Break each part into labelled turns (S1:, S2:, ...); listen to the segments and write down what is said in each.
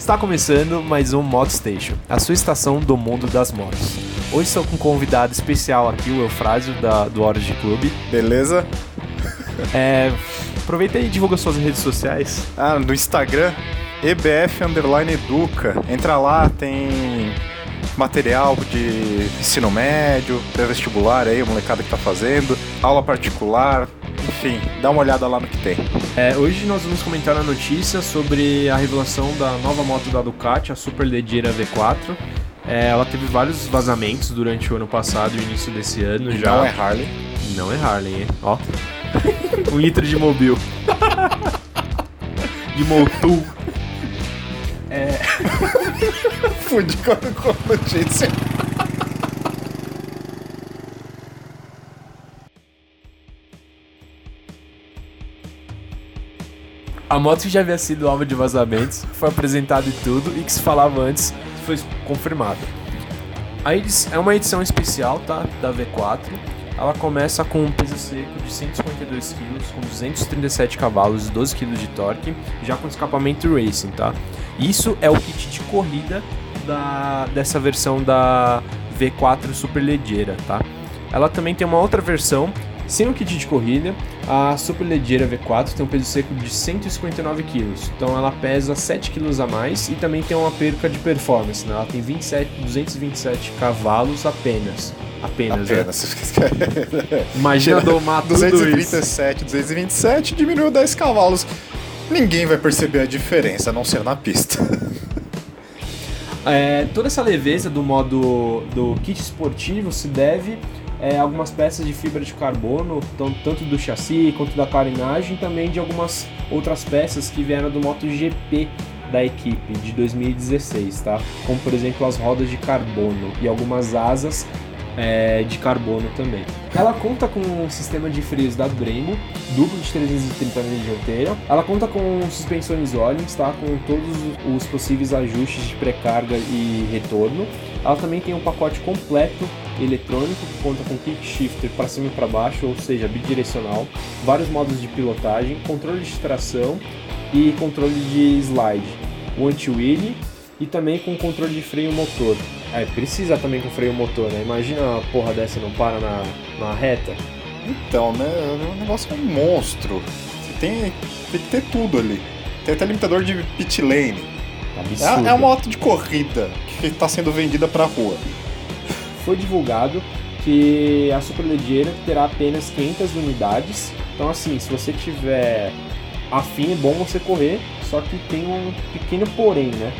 S1: Está começando mais um Mod Station, a sua estação do mundo das motos. Hoje estou com um convidado especial aqui, o Eufrásio, da, do Origin Club.
S2: Beleza?
S1: É, aproveita e divulga suas redes sociais.
S2: Ah, no Instagram, EBF Underline Educa. Entra lá, tem material de ensino médio, pré-vestibular aí, a molecada que tá fazendo, aula particular, enfim, dá uma olhada lá no que tem.
S1: É, hoje nós vamos comentar a notícia sobre a revelação da nova moto da Ducati, a Super Leggera V4. É, ela teve vários vazamentos durante o ano passado e início desse ano já.
S2: Não é Harley.
S1: Não é Harley, hein? Ó. um litro de mobil. de Motul.
S2: É. Fundi com a notícia.
S1: A moto que já havia sido alvo de vazamentos foi apresentada e tudo, e que se falava antes foi confirmado. A é uma edição especial, tá? Da V4. Ela começa com um peso seco de 152 kg, com 237 cavalos e 12 kg de torque, já com escapamento racing, tá? Isso é o kit de corrida da, dessa versão da V4 Super Leggera, tá? Ela também tem uma outra versão sem o kit de corrida, a Superleggera V4 tem um peso seco de 159 kg, então ela pesa 7 kg a mais e também tem uma perca de performance, né? ela tem 27, 227 cavalos apenas. Apenas,
S2: apenas.
S1: Né? Imagina domar tudo
S2: 237, 227 diminuiu 10 cavalos. Ninguém vai perceber a diferença, a não ser na pista.
S1: É, toda essa leveza do modo do kit esportivo se deve é, algumas peças de fibra de carbono, tanto do chassi quanto da carenagem, também de algumas outras peças que vieram do MotoGP da equipe de 2016, tá? Como por exemplo as rodas de carbono e algumas asas é, de carbono também. Ela conta com um sistema de freios da Brembo, duplo de 330 na dianteira. Ela conta com suspensões Ollins, tá? Com todos os possíveis ajustes de pré-carga e retorno. Ela também tem um pacote completo eletrônico que conta com kick shifter para cima e para baixo, ou seja, bidirecional, vários modos de pilotagem, controle de tração e controle de slide, o anti-wheel e também com controle de freio motor. É, precisa também com freio motor, né? Imagina uma porra dessa não para na, na reta.
S2: Então, né? O negócio é um monstro. Você tem, tem que ter tudo ali. Tem até limitador de pit lane. É, é uma moto de corrida que está sendo vendida para rua
S1: foi divulgado que a Superleggera terá apenas 500 unidades. Então, assim, se você tiver afim, é bom você correr, só que tem um pequeno porém, né?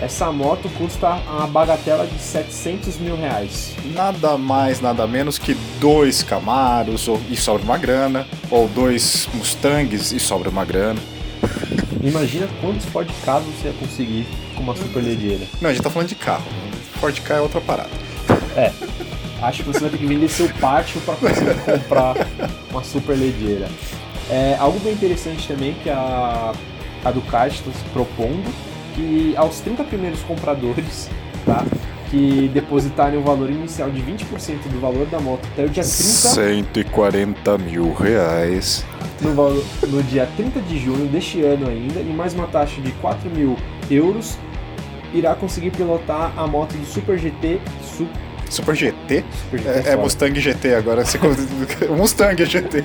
S1: Essa moto custa uma bagatela de 700 mil reais.
S2: Nada mais, nada menos que dois Camaros e sobra uma grana, ou dois Mustangs e sobra uma grana.
S1: Imagina quantos Ford Ka você ia conseguir com uma Superleggera.
S2: Não, a gente tá falando de carro. Ford Ka é outra parada.
S1: É. Acho que você vai ter que vender seu pátio para conseguir comprar uma super ledeira. É, algo bem interessante também que a, a Ducati está se propondo que aos 30 primeiros compradores, tá? Que depositarem o valor inicial de 20% do valor da moto até o dia 30.
S2: 140 mil reais.
S1: No, no dia 30 de junho deste ano ainda, e mais uma taxa de 4 mil euros, irá conseguir pilotar a moto do Super GT Super
S2: Super GT? Super GT é, é, Mustang GT agora. Você... Mustang GT.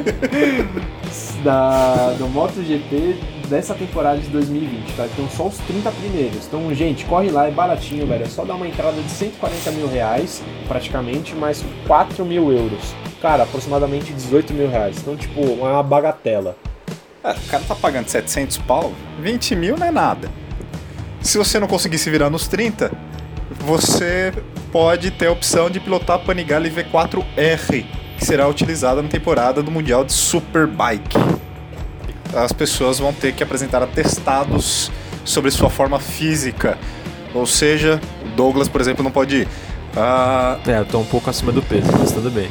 S1: da, do MotoGP dessa temporada de 2020, tá? Então só os 30 primeiros. Então, gente, corre lá, é baratinho, velho. É só dar uma entrada de 140 mil reais, praticamente, mais 4 mil euros. Cara, aproximadamente 18 mil reais. Então, tipo, uma bagatela.
S2: É, o cara tá pagando 700 pau, 20 mil não é nada. Se você não conseguir se virar nos 30, você pode ter a opção de pilotar a Panigale V4R, que será utilizada na temporada do Mundial de Superbike. As pessoas vão ter que apresentar atestados sobre sua forma física, ou seja, o Douglas, por exemplo, não pode ir.
S1: Ah... É, eu tô um pouco acima do peso, mas tudo bem.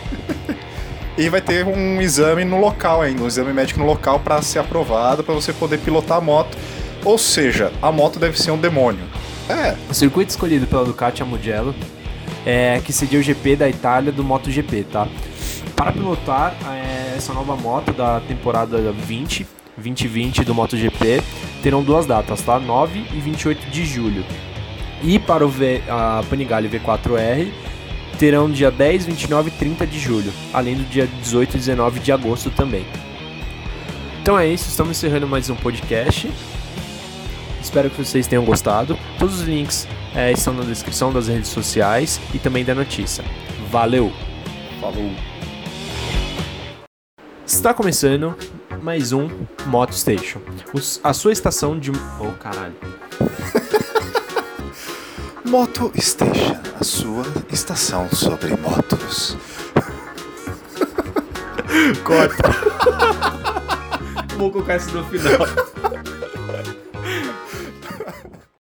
S2: e vai ter um exame no local ainda, um exame médico no local para ser aprovado, para você poder pilotar a moto. Ou seja, a moto deve ser um demônio.
S1: É. O circuito escolhido pela Ducati é Mugello, é, que seria o GP da Itália do MotoGP, tá? Para pilotar é, essa nova moto da temporada 20, 2020 do MotoGP, terão duas datas, tá? 9 e 28 de julho. E para o v, a Panigale V4R terão dia 10, 29 e 30 de julho, além do dia 18 e 19 de agosto também. Então é isso, estamos encerrando mais um podcast. Espero que vocês tenham gostado. Todos os links é, estão na descrição das redes sociais e também da notícia. Valeu!
S2: Falou.
S1: Está começando mais um Moto Station. Os- a sua estação de. Oh, caralho.
S2: Moto Station, a sua estação sobre motos.
S1: Corta. Vou colocar isso no final.